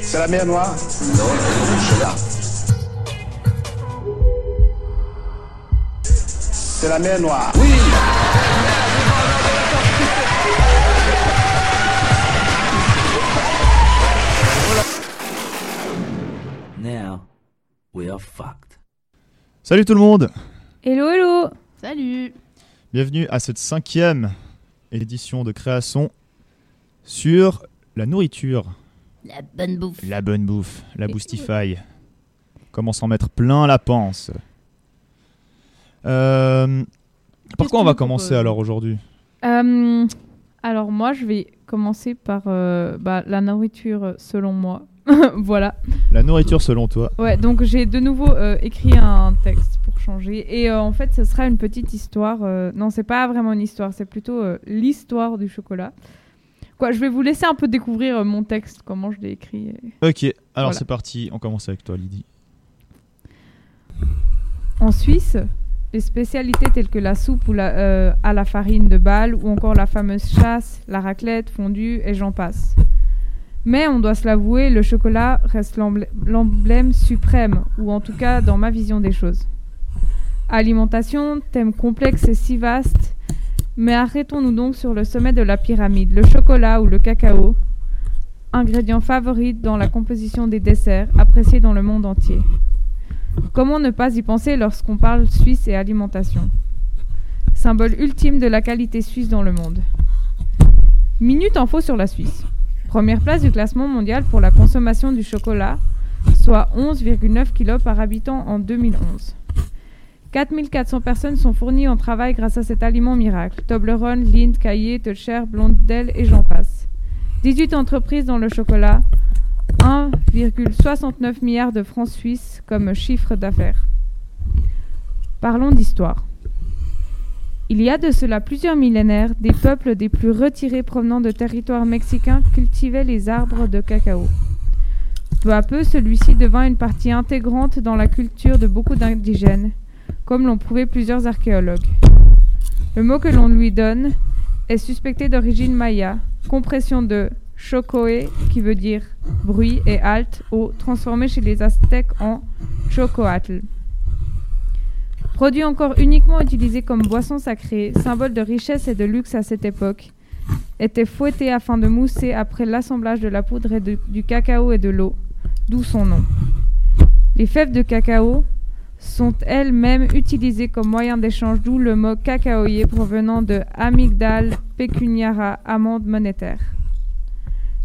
C'est la mer Noire Non, c'est là. C'est la mer Noire. Oui Now, we are fucked. Salut tout le monde Hello, hello Salut Bienvenue à cette cinquième édition de création sur la nourriture, La bonne bouffe. la bonne bouffe, la boostify. Comment s'en mettre plein la panse. Euh, par quoi on va commencer alors aujourd'hui? Euh, Alors moi, je vais commencer par euh, bah, la nourriture selon moi. voilà. La nourriture selon toi. Ouais, donc j'ai de nouveau euh, écrit un texte pour changer. Et euh, en fait, ce sera une petite histoire. euh, non, c'est pas vraiment une histoire, c'est plutôt euh, l'histoire du chocolat. Quoi, je vais vous laisser un peu découvrir mon texte, comment je l'ai écrit. et- Ok, alors Voilà. c'est parti, on commence avec toi Lydie. En Suisse, les spécialités telles que la soupe ou la, à la farine de balle ou encore la fameuse chasse, la raclette, fondue et j'en passe. Mais on doit se l'avouer, le chocolat reste l'emblè- l'emblème suprême, ou en tout cas dans ma vision des choses. Alimentation, thème complexe et si vaste, mais arrêtons-nous donc sur le sommet de la pyramide, le chocolat ou le cacao, ingrédient favori dans la composition des desserts, apprécié dans le monde entier. Comment ne pas y penser lorsqu'on parle Suisse et alimentation? Symbole ultime de la qualité suisse dans le monde. Minute info sur la Suisse. Première place du classement mondial pour la consommation du chocolat, soit 11,9 kg par habitant en 2011. 4400 personnes sont fournies en travail grâce à cet aliment miracle. Toblerone, Lindt, Caillé, Teutcher, Blondel et j'en passe. 18 entreprises dans le chocolat, 1,69 milliard de francs suisses comme chiffre d'affaires. Parlons d'histoire. Il y a de cela plusieurs millénaires, des peuples des plus retirés provenant de territoires mexicains cultivaient les arbres de cacao. Peu à peu, celui-ci devint une partie intégrante dans la culture de beaucoup d'indigènes, comme l'ont prouvé plusieurs archéologues. Le mot que l'on lui donne est suspecté d'origine maya, compression de chocoé, qui veut dire bruit, et alt, eau, transformé chez les Aztèques en chocoatl. Produit encore uniquement utilisé comme boisson sacrée, symbole de richesse et de luxe à cette époque, était fouetté afin de mousser après l'assemblage de la poudre et du cacao et de l'eau, d'où son nom. Les fèves de cacao sont elles-mêmes utilisées comme moyen d'échange, d'où le mot cacaoyer provenant de amygdale pecuniara, amende monétaire.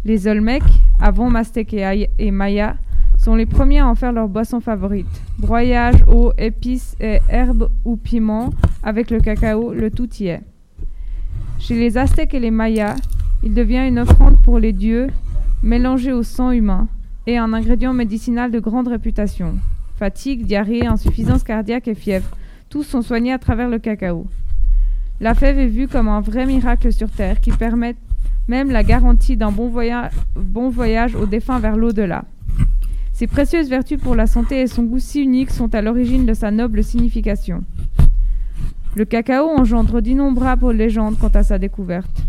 Les Olmecs, avant Maztèques et Maya, sont les premiers à en faire leur boisson favorite. Broyage, eau, épices et herbes ou piments avec le cacao, le tout y est. Chez les Aztèques et les Mayas, il devient une offrande pour les dieux, mélangée au sang humain, et un ingrédient médicinal de grande réputation. Fatigue, diarrhée, insuffisance cardiaque et fièvre, tous sont soignés à travers le cacao. La fève est vue comme un vrai miracle sur Terre qui permet même la garantie d'un bon, bon voyage aux défunts vers l'au-delà. Ses précieuses vertus pour la santé et son goût si unique sont à l'origine de sa noble signification. Le cacao engendre d'innombrables légendes quant à sa découverte.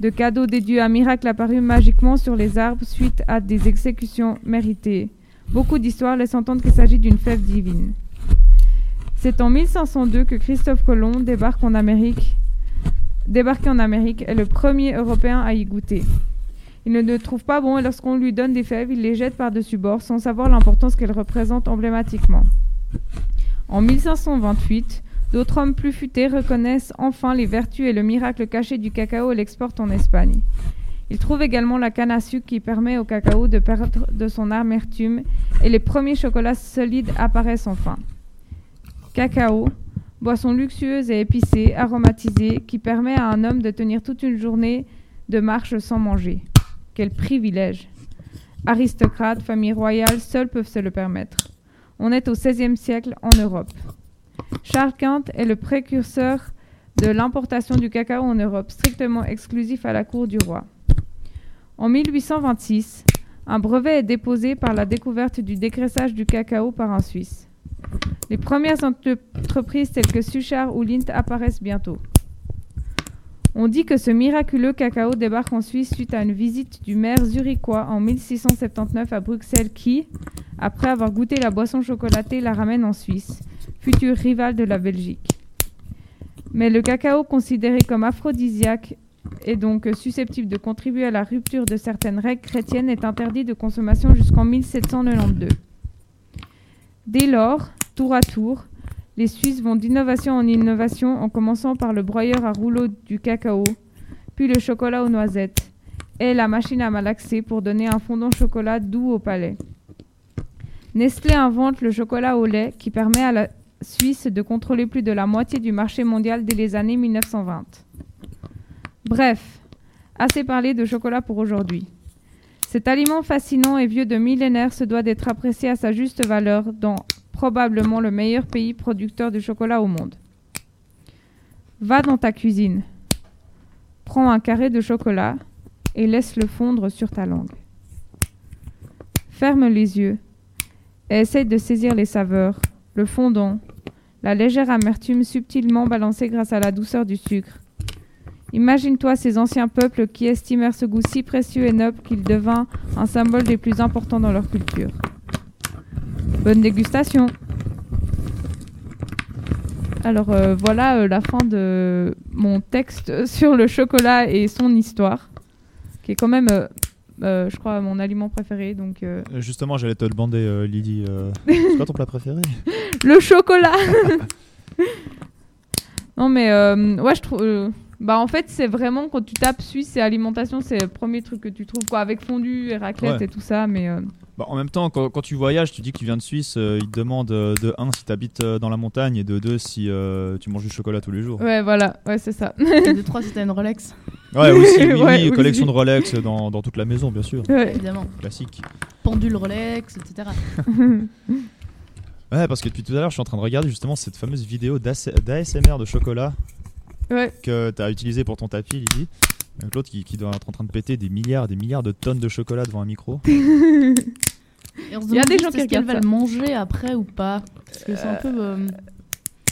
De cadeaux des dieux à miracles apparus magiquement sur les arbres suite à des exécutions méritées. Beaucoup d'histoires laissent entendre qu'il s'agit d'une fève divine. C'est en 1502 que Christophe Colomb débarque en Amérique. Débarqué en Amérique est le premier Européen à y goûter. Il ne le trouve pas bon et lorsqu'on lui donne des fèves, il les jette par-dessus bord sans savoir l'importance qu'elles représentent emblématiquement. En 1528, d'autres hommes plus futés reconnaissent enfin les vertus et le miracle caché du cacao et l'exportent en Espagne. Ils trouvent également la canne à sucre qui permet au cacao de perdre de son amertume et les premiers chocolats solides apparaissent enfin. Cacao, boisson luxueuse et épicée, aromatisée, qui permet à un homme de tenir toute une journée de marche sans manger. Quel privilège Aristocrates, familles royales, seuls peuvent se le permettre. On est au XVIe siècle en Europe. Charles Quint est le précurseur de l'importation du cacao en Europe, strictement exclusif à la cour du roi. En 1826, un brevet est déposé par la découverte du dégraissage du cacao par un Suisse. Les premières entreprises telles que Suchard ou Lindt apparaissent bientôt. On dit que ce miraculeux cacao débarque en Suisse suite à une visite du maire zurichois en 1679 à Bruxelles qui, après avoir goûté la boisson chocolatée, la ramène en Suisse, futur rival de la Belgique. Mais le cacao considéré comme aphrodisiaque et donc susceptible de contribuer à la rupture de certaines règles chrétiennes est interdit de consommation jusqu'en 1792. Dès lors, tour à tour, les Suisses vont d'innovation en innovation en commençant par le broyeur à rouleau du cacao, puis le chocolat aux noisettes et la machine à malaxer pour donner un fondant chocolat doux au palais. Nestlé invente le chocolat au lait qui permet à la Suisse de contrôler plus de la moitié du marché mondial dès les années 1920. Bref, assez parlé de chocolat pour aujourd'hui. Cet aliment fascinant et vieux de millénaires se doit d'être apprécié à sa juste valeur dans probablement le meilleur pays producteur de chocolat au monde. Va dans ta cuisine, prends un carré de chocolat et laisse-le fondre sur ta langue. Ferme les yeux et essaye de saisir les saveurs, le fondant, la légère amertume subtilement balancée grâce à la douceur du sucre. Imagine-toi ces anciens peuples qui estimèrent ce goût si précieux et noble qu'il devint un symbole des plus importants dans leur culture. Bonne dégustation. Alors euh, voilà euh, la fin de mon texte sur le chocolat et son histoire, qui est quand même, euh, je crois, mon aliment préféré. Donc Justement, j'allais te demander, euh, Lydie. c'est quoi ton plat préféré? Le chocolat. non mais ouais, je trouve. bah en fait, c'est vraiment quand tu tapes Suisse et alimentation, c'est le premier truc que tu trouves quoi, avec fondu et raclette Ouais. et tout ça. Mais Bah, En même temps, quand, quand tu voyages, tu dis que tu viens de Suisse, euh, ils te demandent euh, de 1 si tu habites dans la montagne et de 2 si euh, tu manges du chocolat tous les jours. ouais, voilà, ouais, c'est ça. Et de trois, c'était une Rolex, Ouais, aussi, oui, Ouais, oui, oui, collection de Rolex dans, dans toute la maison, bien sûr. Ouais. évidemment. Classique. Pendule Rolex, etc. Ouais, parce que depuis tout à l'heure, je suis en train de regarder justement cette fameuse vidéo d'AS- d'ASMR de chocolat ouais. que tu as utilisé pour ton tapis, Lydie. L'autre qui, qui doit être en train de péter des milliards, des milliards de tonnes de chocolat devant un micro. Il y a des gens qui est-ce qu'elle regardent va le manger après ou pas. Parce que c'est un peu. euh,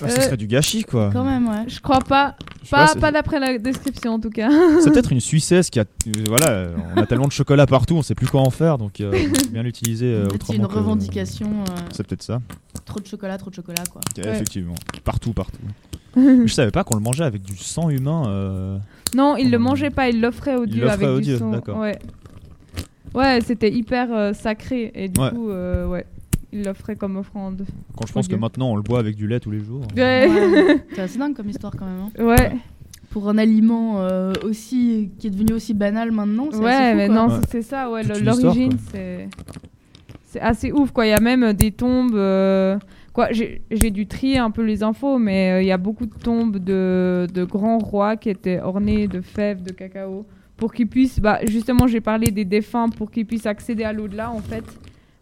Ah, ce Euh, serait du gâchis, quoi. quand même, ouais. Je crois pas. Je Pas, c'est- pas d'après la description en tout cas. C'est peut-être une Suissesse qui a. euh, voilà, on a tellement de chocolat partout, on sait plus quoi en faire, donc euh, bien l'utiliser euh, autrement. une que- revendication. euh, C'est peut-être ça, trop de chocolat, trop de chocolat, quoi. effectivement. Partout, partout. Mais je savais pas qu'on le mangeait avec du sang humain. euh, non, il le Oh. mangeait pas, il l'offrait au Il dieu l'offrait avec au du dieu, d'accord. Ouais. Ouais, c'était hyper euh, sacré et du Ouais. coup, euh, ouais, il l'offrait comme offrande. Quand je pense que maintenant on le boit avec du lait tous les jours. Ouais. Ouais. c'est assez dingue comme histoire, quand même. hein. Ouais, Pour un aliment euh, aussi qui est devenu aussi banal maintenant. c'est assez ouais, fou, mais quoi. non, Ouais. c'est ça, ouais, l'origine, c'est c'est assez ouf quoi. Il y a même des tombes. euh, Quoi, j'ai dû trier un peu les infos, mais euh, il y a beaucoup de tombes de, de grands rois qui étaient ornées de fèves de cacao pour qu'ils puissent, bah, justement, j'ai parlé des défunts pour qu'ils puissent accéder à l'au-delà en fait.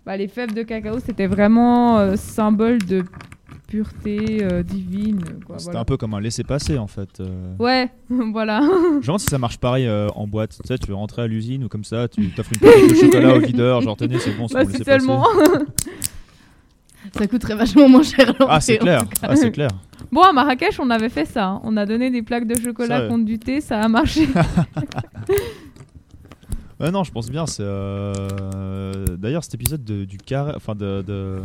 Bah, les fèves de cacao, c'était vraiment euh, symbole de pureté euh, divine. quoi, C'était voilà. un peu comme un laisser-passer en fait. euh. Ouais, voilà. Je demande si ça marche pareil euh, en boîte. Tu sais, tu veux rentrer à l'usine ou comme ça, tu t'offres une paquet de chocolat au videur, genre tenez, c'est bon, c'est Bah, pour si laisser-passer. seulement. Ça coûterait vachement moins cher Ah, c'est l'entrée, en clair. tout cas. Ah, c'est clair. Bon, à Marrakech, on avait fait ça. hein. On a donné des plaques de chocolat contre du thé, ça a marché. Ouais, non, je pense bien. C'est euh, d'ailleurs cet épisode de, du carré, enfin de. de...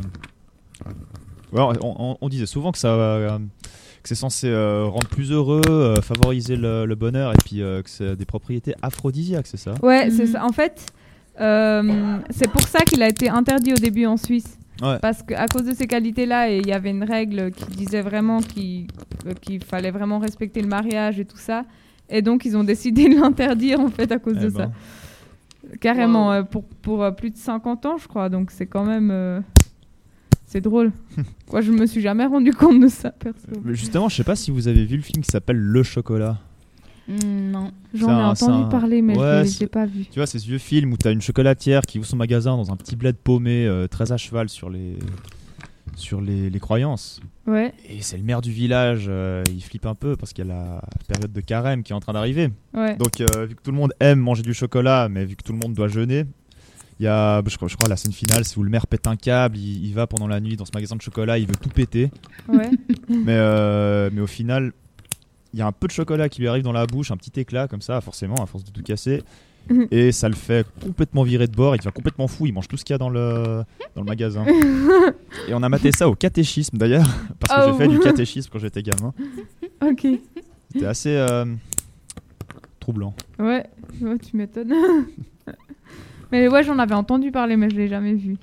Ouais, on, on- on disait souvent que ça, euh, que c'est censé euh, rendre plus heureux, euh, favoriser le, le bonheur et puis euh, que c'est des propriétés aphrodisiaques, c'est ça? Ouais, c'est Mhm. ça. En fait, euh, c'est pour ça qu'il a été interdit au début en Suisse. Ouais. Parce qu'à cause de ces qualités-là, et il y avait une règle qui disait vraiment qu'il euh, qu'il fallait vraiment respecter le mariage et tout ça. Et donc, ils ont décidé de l'interdire, en fait, à cause Eh de ben. ça. Carrément, Wow. euh, pour, pour euh, plus de 50 ans, je crois. Donc, c'est quand même... euh, C'est drôle. Quoi, je me suis jamais rendu compte de ça, perso. Mais justement, je sais pas si vous avez vu le film qui s'appelle Le Chocolat. Hmm, non. J'en ai un- entendu un- parler, mais Ouais, je je l'ai pas vu. Tu vois, c'est ce vieux film où t'as une chocolatière qui ouvre son magasin dans un petit bled paumé, euh, très à cheval sur les, sur les, les croyances. Ouais. Et c'est le maire du village, euh, il flippe un peu parce qu'il y a la période de carême qui est en train d'arriver. Ouais. Donc, euh, vu que tout le monde aime manger du chocolat, mais vu que tout le monde doit jeûner, il y a, je crois, je crois la scène finale, c'est où le maire pète un câble, il, il va pendant la nuit dans ce magasin de chocolat, il veut tout péter, ouais. mais, euh, mais au final, il y a un peu de chocolat qui lui arrive dans la bouche, un petit éclat comme ça, forcément, à force de tout casser. Mhm. Et ça le fait complètement virer de bord, il devient complètement fou, il mange tout ce qu'il y a dans le, dans le magasin. Et on a maté ça au catéchisme d'ailleurs, parce que Oh. j'ai fait du catéchisme quand j'étais gamin. Ok. C'était assez euh, troublant. Ouais, ouais, tu m'étonnes. mais ouais, j'en avais entendu parler, mais je l'ai jamais vu.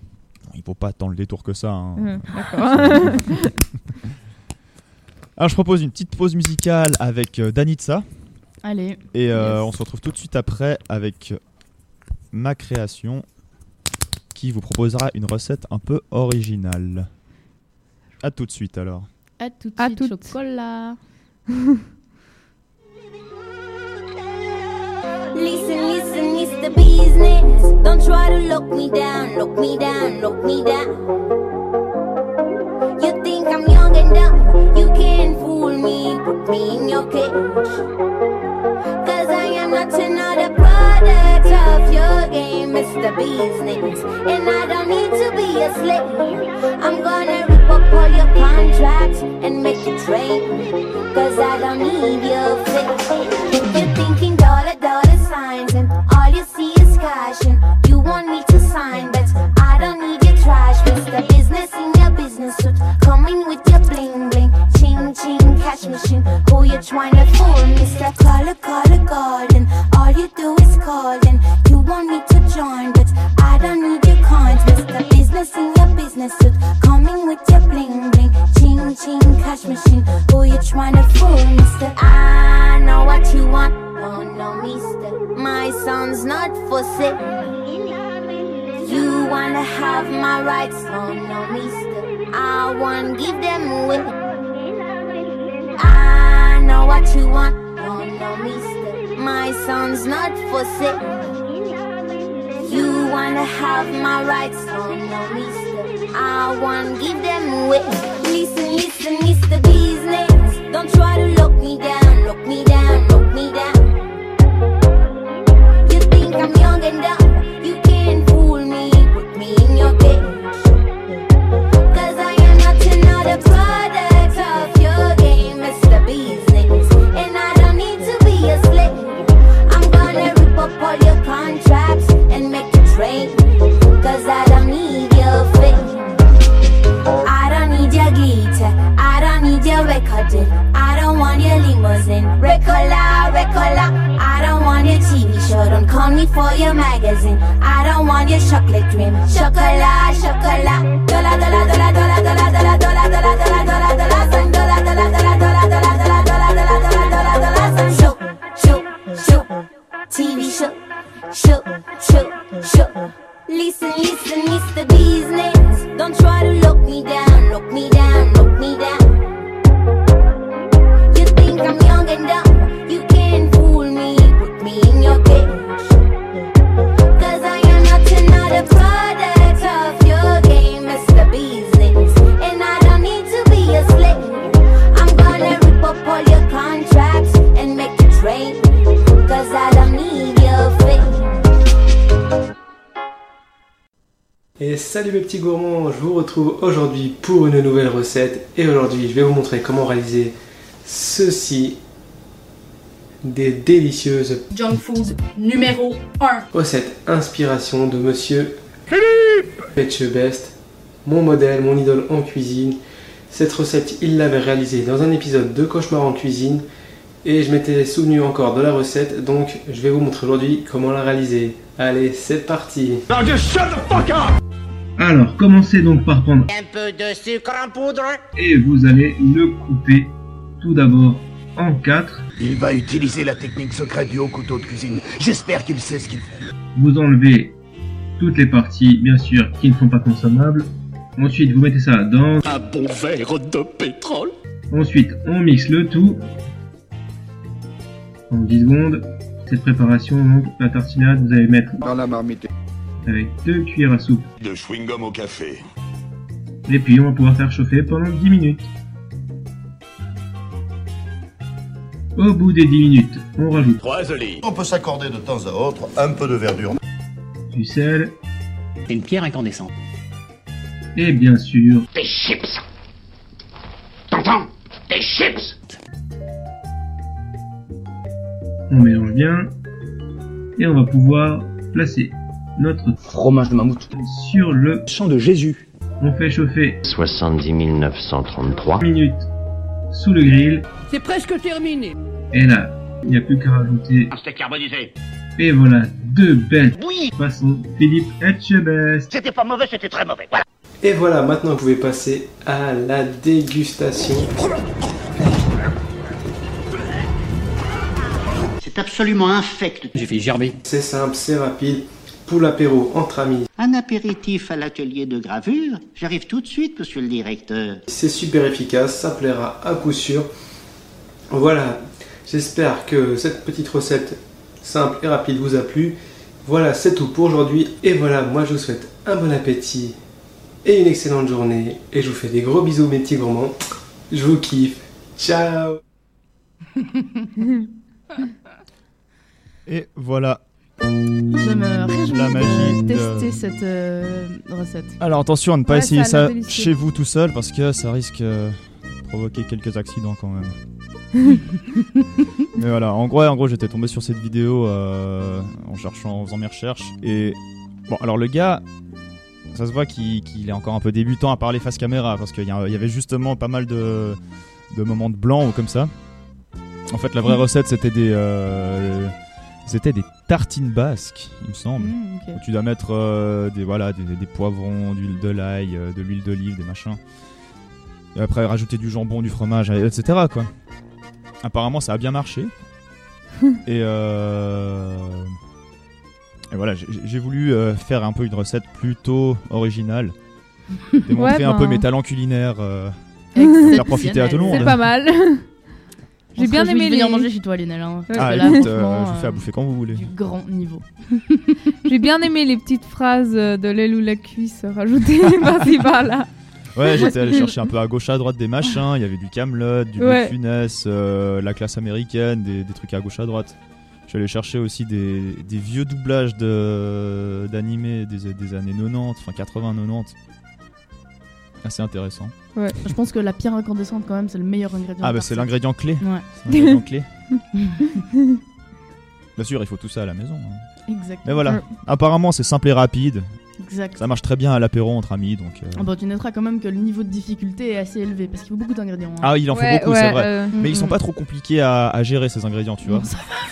Il faut pas tant le détour que ça. hein. Euh, D'accord. Alors je propose une petite pause musicale avec euh, Danitza. Allez. Et euh, Yes. on se retrouve tout de suite après avec ma création qui vous proposera une recette un peu originale. A tout de suite alors. À tout de À suite, toutes. chocolat. Listen, listen, it's the business. Don't try to lock me down, lock me down, lock me down. You think I'm young and dumb, you can't fool me, put me in your cage. Game, business. And I don't need to be a slave. I'm gonna rip up all your contracts and make it rain. Cause I don't need your Et salut mes petits gourmands, je vous retrouve aujourd'hui pour une nouvelle recette. Et aujourd'hui je vais vous montrer comment réaliser ceci des délicieuses Junk food numéro 1. recettes inspiration de monsieur Philippe Etchebest, mon modèle, mon idole en cuisine. Cette recette, il l'avait réalisée dans un épisode de Cauchemar en cuisine et je m'étais souvenu encore de la recette donc je vais vous montrer aujourd'hui comment la réaliser. Allez, c'est parti Alors, commencez donc par prendre Un peu de sucre en poudre. et vous allez le couper tout d'abord en quatre. Il va utiliser la technique secrète du haut couteau de cuisine. J'espère qu'il sait ce qu'il fait. Vous enlevez toutes les parties, bien sûr, qui ne sont pas consommables. Ensuite, vous mettez ça dans... Un bon verre de pétrole. Ensuite, on mixe le tout. En 10 secondes. Cette préparation, donc, la tartinade, vous allez mettre Dans la marmite. avec deux cuillères à soupe. De chewing-gum au café. Et puis, on va pouvoir faire chauffer pendant 10 minutes. Au bout des 10 minutes, on rajoute Trois olives. On peut s'accorder de temps à autre un peu de verdure. du sel C'est une pierre incandescente. et bien sûr Des chips. T'entends? Des chips. On mélange bien. Et on va pouvoir placer notre Fromage de mammouth. sur le... Sang de Jésus. On fait chauffer 70 933. 3 minutes sous le grill. C'est presque terminé. Et là, il n'y a plus qu'à rajouter. Un steak carbonisé. Et voilà, deux belles Oui, façons. Philippe Etchebest. c'était pas mauvais, c'était très mauvais. Voilà. Et voilà, maintenant vous pouvez passer à la dégustation. C'est absolument infect. J'ai fait gerber. C'est simple, c'est rapide. Pour l'apéro entre amis, Un apéritif à l'atelier de gravure J'arrive tout de suite, monsieur le directeur. c'est super efficace, ça plaira à coup sûr. Voilà, j'espère que cette petite recette simple et rapide vous a plu. Voilà, c'est tout pour aujourd'hui. Et voilà, moi je vous souhaite un bon appétit et une excellente journée. Et je vous fais des gros bisous mes petits gourmands. Je vous kiffe. Ciao Et voilà. Je me réjouis La magie de de- tester cette euh, recette. Alors attention à ne pas Ouais, essayer ça chez vous tout seul parce que ça risque euh, de provoquer quelques accidents quand même. Mais voilà, en gros, en gros j'étais tombé sur cette vidéo euh, en cherchant, en faisant mes recherches. Et bon, alors le gars, ça se voit qu'il est encore un peu débutant à parler face caméra parce qu'il y, avait justement pas mal de, de moments de blanc ou comme ça. En fait, la vraie recette c'était des. C'était des tartines basques, il me semble. Mmh, tu dois mettre euh, des, voilà, des, des poivrons, d'huile de l'ail, euh, de l'huile d'olive, des machins. Et après rajouter du jambon, du fromage, etc. Quoi. Apparemment ça a bien marché. et, euh... et voilà, j'ai- voulu faire un peu une recette plutôt originale. Démontrer Ouais, un peu ben. mes talents culinaires. euh, faire profiter à tout le monde. C'est pas mal. J'ai bien aimé de venir les- manger chez toi, Lionel. hein, Ah écoute, euh, je vous fais à euh, bouffer quand vous voulez. du grand niveau. J'ai bien aimé les petites phrases euh, de l'aile ou la cuisse rajoutées par-ci par-là. Ouais, j'étais allé chercher un peu à gauche à droite des machins. Il y avait du Camelot, du Ouais. Funès, euh, la classe américaine, des, des trucs à gauche à droite. Je suis allé chercher aussi des, des vieux doublages de d'animés des, des années 90, enfin 80-90. Assez intéressant. Je pense que la pierre incandescente, quand même, c'est le meilleur ingrédient. Ah bah c'est l'ingrédient clé. Ouais, C'est l'ingrédient clé. Bien sûr, il faut tout ça à la maison. hein. exact. Mais voilà, Ouais. apparemment c'est simple et rapide. Exact. Ça marche très bien à l'apéro entre amis. Donc, euh. Ah bah, tu noteras quand même que le niveau de difficulté est assez élevé parce qu'il faut beaucoup d'ingrédients. hein. Ah, il en faut Ouais, beaucoup, ouais, c'est vrai. euh, Mais ils sont Mm, pas trop compliqués à, à gérer ces ingrédients, tu vois. Non,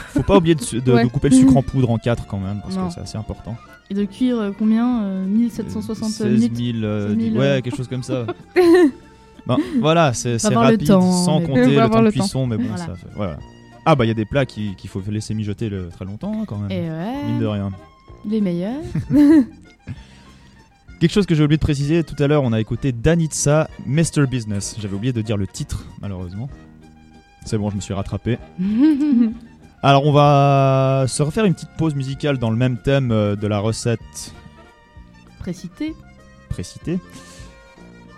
Faut pas oublier de, su- de- Ouais. de couper le sucre en poudre en 4 quand même, parce Non. que c'est assez important. Et de cuire euh, combien euh, 1760 16 minutes 000, euh, 16 000, ouais, euh. quelque chose comme ça. Bon, voilà, c'est rapide, temps, sans compter le temps de cuisson, mais bon, Voilà. ça fait. Voilà. Ah, bah, il y a des plats qui- qu'il faut laisser mijoter le- très longtemps, hein, quand même. Et ouais, Mine de rien. les meilleurs. Quelque chose que j'ai oublié de préciser tout à l'heure, on a écouté Danitza, Mr. Business. J'avais oublié de dire le titre, malheureusement. C'est bon, je me suis rattrapé. Alors, on va se refaire une petite pause musicale dans le même thème euh, de la recette Précité. précitée.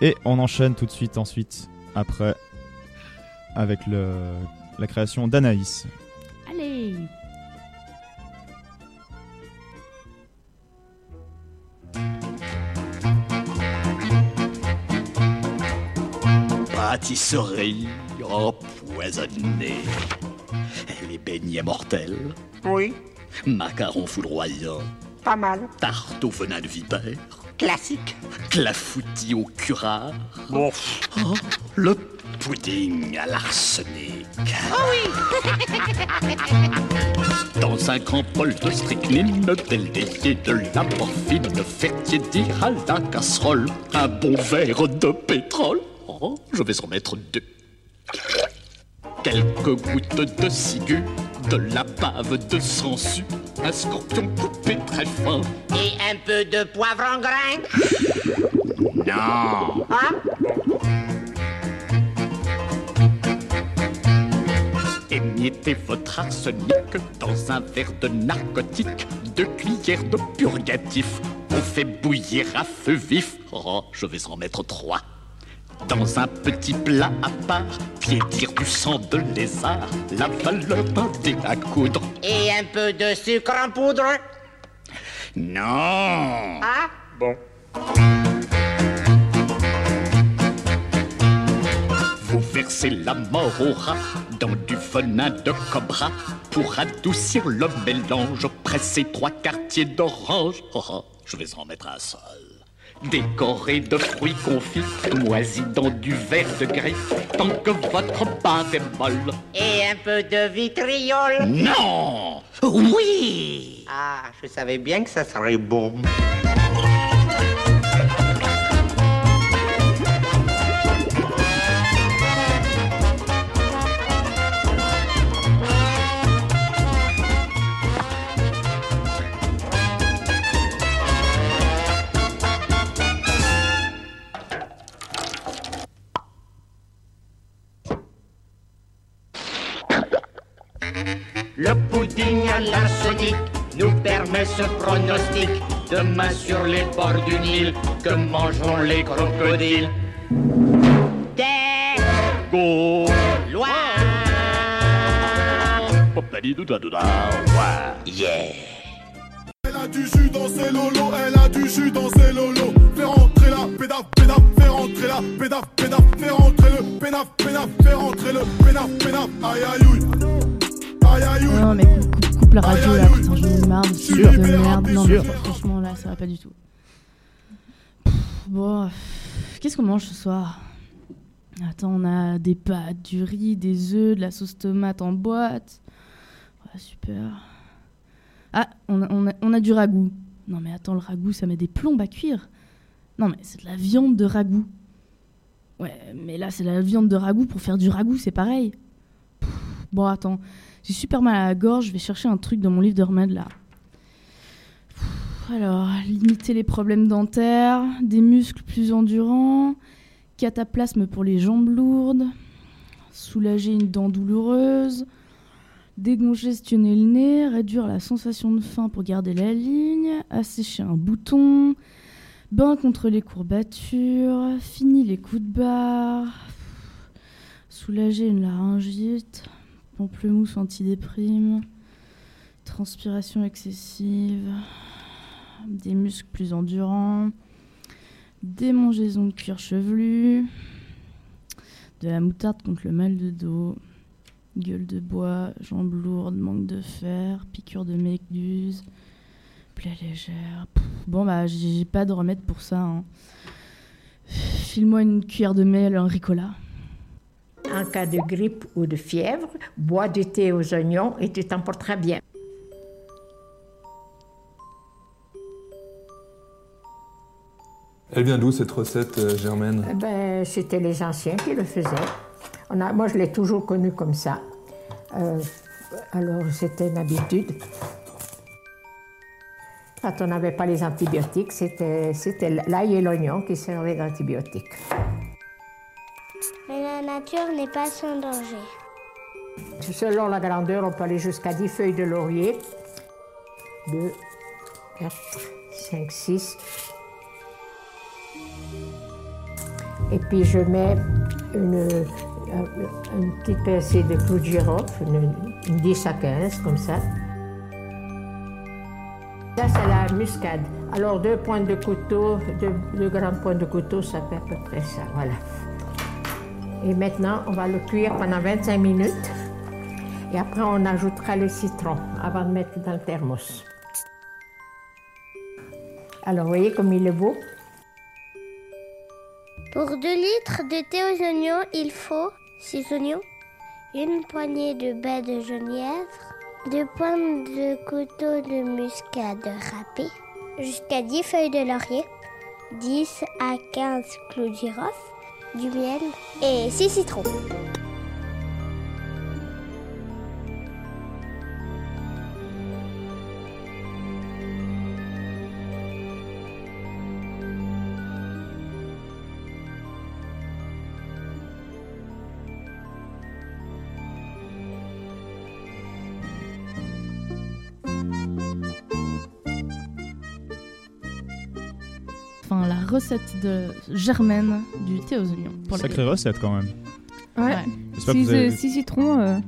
Et on enchaîne tout de suite ensuite, après, avec le, la création d'Anaïs. Allez Pâtisserie empoisonnée. Les beignets mortels. Oui, Macarons foudroyants. pas mal. Tarte au venin de vipère. Classique. Clafoutis au curare. Bon, Oh, le pudding à l'arsenic. Dans un grand bol de strychnine, délié, de la morphine, faire tiédir à la casserole. Un bon verre de pétrole. Oh, je vais en mettre deux. Quelques gouttes de ciguë, de la bave de sangsue, un scorpion coupé très fin. et un peu de poivre en grain. Non. Hein? Émiettez votre arsenic dans un verre de narcotique, deux cuillères de purgatif. On fait bouillir à feu vif. Oh, je vais en mettre trois. Dans un petit plat à part, piétir du sang de lézard, la valeur d'un dé à coudre. Et un peu de sucre en poudre. Non. Hein Vous verser la mort au rat dans du venin de cobra pour adoucir le mélange. Presser trois quartiers d'orange. Oh, oh, je vais en mettre un seul. Décoré de fruits confits, moisis dans du verre de gris, tant que votre bain est molle. Et un peu de vitriol Non Oui Ah, je savais bien que ça serait bon. Pronostic. Demain sur les bords du Nil, que mangeront les crocodiles Des ouais. Yeah Elle a du jus dans ses lolos, elle a du jus dans ses lolos. Fais rentrer la pédaf, pédaf, fais rentrer la pédaf, pédaf, fais rentrer le pénaf, pénaf, fais rentrer le pénaf, pénaf. Aïe aïe. Aïe aïe. Non, mais coupe, la radio là, putain, j'en ai marre de ce truc de merde. Non, mais franchement, là, ça va pas du tout. Pff, Bon, qu'est-ce qu'on mange ce soir? Attends, on a des pâtes, du riz, des œufs, de la sauce tomate en boîte. Ouais, super. Ah, on a, on a- on a du ragoût. Non, mais attends, le ragoût, ça met des plombes à cuire. Non, mais c'est de la viande de ragoût. Ouais, mais là, c'est la viande de ragoût pour faire du ragoût, c'est pareil. Pff, Bon, attends. J'ai super mal à la gorge, je vais chercher un truc dans mon livre de remèdes là. Alors, limiter les problèmes dentaires, des muscles plus endurants, cataplasme pour les jambes lourdes, soulager une dent douloureuse, décongestionner le nez, réduire la sensation de faim pour garder la ligne, assécher un bouton, bain contre les courbatures, fini les coups de barre, soulager une laryngite, pamplemousse antidéprime, transpiration excessive, des muscles plus endurants, démangeaison de cuir chevelu, de la moutarde contre le mal de dos, gueule de bois, jambes lourdes, manque de fer, piqûre de méduse, plaie légère. Bon, bah, j'ai j'ai pas de remède pour ça. hein. File-moi une cuillère de miel, un ricola. En cas de grippe ou de fièvre, bois du thé aux oignons et tu t'en porteras bien. Elle vient d'où cette recette, euh, Germaine? Eh Ben, c'était les anciens qui le faisaient. On a, moi, je l'ai toujours connu comme ça. Euh, alors, c'était une habitude. Quand on n'avait pas les antibiotiques, c'était c'était l'ail et l'oignon qui servaient d'antibiotiques. Nature n'est pas sans danger. Selon la grandeur, on peut aller jusqu'à 10 feuilles de laurier. 2, 4, 5, 6. Et puis je mets une, un, une petite de clou de girofle, une, une 10 à 15 comme ça. Ça, c'est la muscade. Alors, deux pointes de couteau, deux, deux grandes pointes de couteau, ça fait à peu près ça. Voilà. Et maintenant, on va le cuire pendant 25 minutes. Et après, on ajoutera le citron avant de mettre dans le thermos. Alors, voyez comme il est beau. Pour 2 litres de thé aux oignons, il faut 6 oignons, une poignée de baies de genièvre, deux pointes de couteau de muscade râpée, jusqu'à 10 feuilles de laurier, 10 à 15 clous de girofle, du miel et 6 citrons. Recette de Germaine du thé aux oignons. Pour Sacrée recette quand même. Ouais. J'espère que Six, vous avez- euh, six citrons, euh,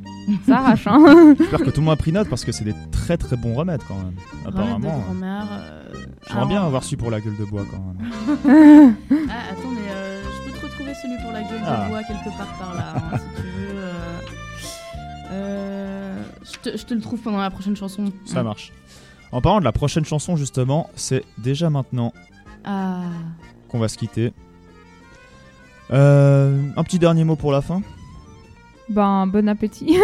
ça arrache. Hein. J'espère que tout le monde a pris note parce que c'est des très très bons remèdes quand même. Remède de Apparemment. grand-mère. euh, J'aimerais alors- bien avoir su pour la gueule de bois quand même. Ah, attends, mais euh, je peux te retrouver celui pour la gueule Ah. de bois quelque part par là, hein, si tu veux. euh. Euh, je, te, je te le trouve pendant la prochaine chanson. Ça marche. En parlant de la prochaine chanson, justement, c'est déjà maintenant Ah. qu'on va se quitter. Euh, un petit dernier mot pour la fin. Ben, bon appétit.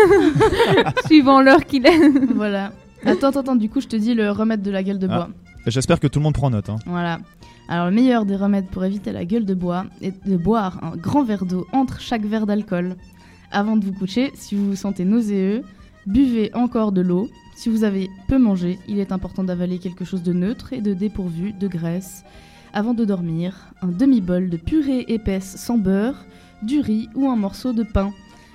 Suivant l'heure qu'il est. voilà. Attends, attends, attends, du coup, je te dis le remède de la gueule de Ah. bois. J'espère que tout le monde prend note. hein. Voilà. Alors, le meilleur des remèdes pour éviter la gueule de bois est de boire un grand verre d'eau entre chaque verre d'alcool. Avant de vous coucher, si vous vous sentez nauséeux, buvez encore de l'eau. Si vous avez peu mangé, il est important d'avaler quelque chose de neutre et de dépourvu de graisse. Avant de dormir, un demi-bol de purée épaisse sans beurre, du riz ou un morceau de pain.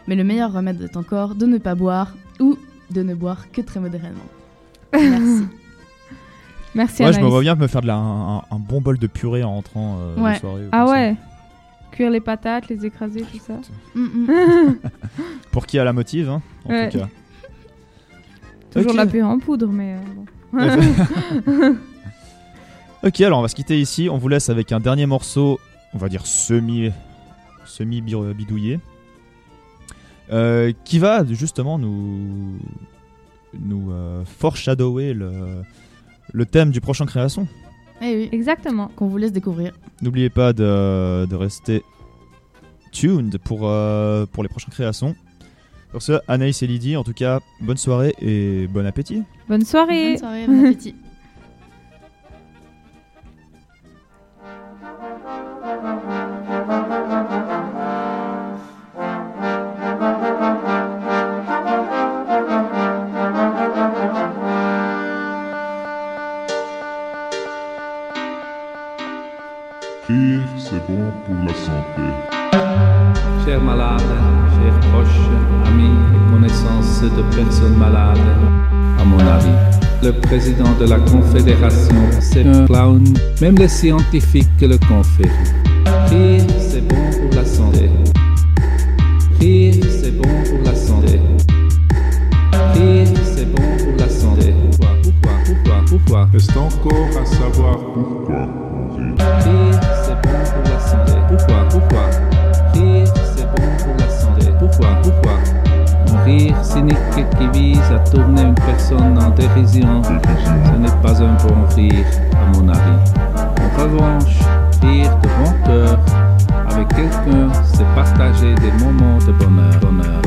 Mais le meilleur remède est encore de ne pas boire ou de ne boire que très modérément. Merci. Merci Ouais, je me vois bien me faire de la- un, un bon bol de purée en rentrant euh, Ouais. de soirée. ou Ah ça. ouais. Cuire les patates, les écraser, tout ça. Mm, mm. Pour qui a la motive, hein, en Ouais. tout cas. Toujours la purée en poudre, mais euh, bon. Ok, alors on va se quitter ici. On vous laisse avec un dernier morceau, on va dire semi, semi bi- bidouillé, euh, qui va justement nous nous euh, foreshadower le, le thème du prochain création. Eh oui, Exactement. qu'on vous laisse découvrir. N'oubliez pas de, de rester tuned pour, euh, pour les prochaines créations. Sur ce, Anaïs et Lydie, en tout cas, bonne soirée et bon appétit. Bonne soirée. Bonne soirée, bon appétit. santé. Chers malades, chers proches, amis et connaissances de personnes malades, à mon avis, le président de la Confédération, c'est un clown. Même les scientifiques le confirment. Rire, c'est bon pour la santé. Rire, c'est bon pour la santé. Rire, c'est bon pour la santé. Pourquoi, pourquoi, pourquoi, pourquoi? Reste encore à savoir pourquoi. Rire, c'est bon pour la santé. Pourquoi Pourquoi? Rire, c'est bon pour la santé. Pourquoi Pourquoi? Un rire cynique qui vise à tourner une personne en dérision, ce n'est pas un bon rire, à mon avis. En revanche, rire de bon avec quelqu'un, c'est partager des moments de bonheur, bonheur.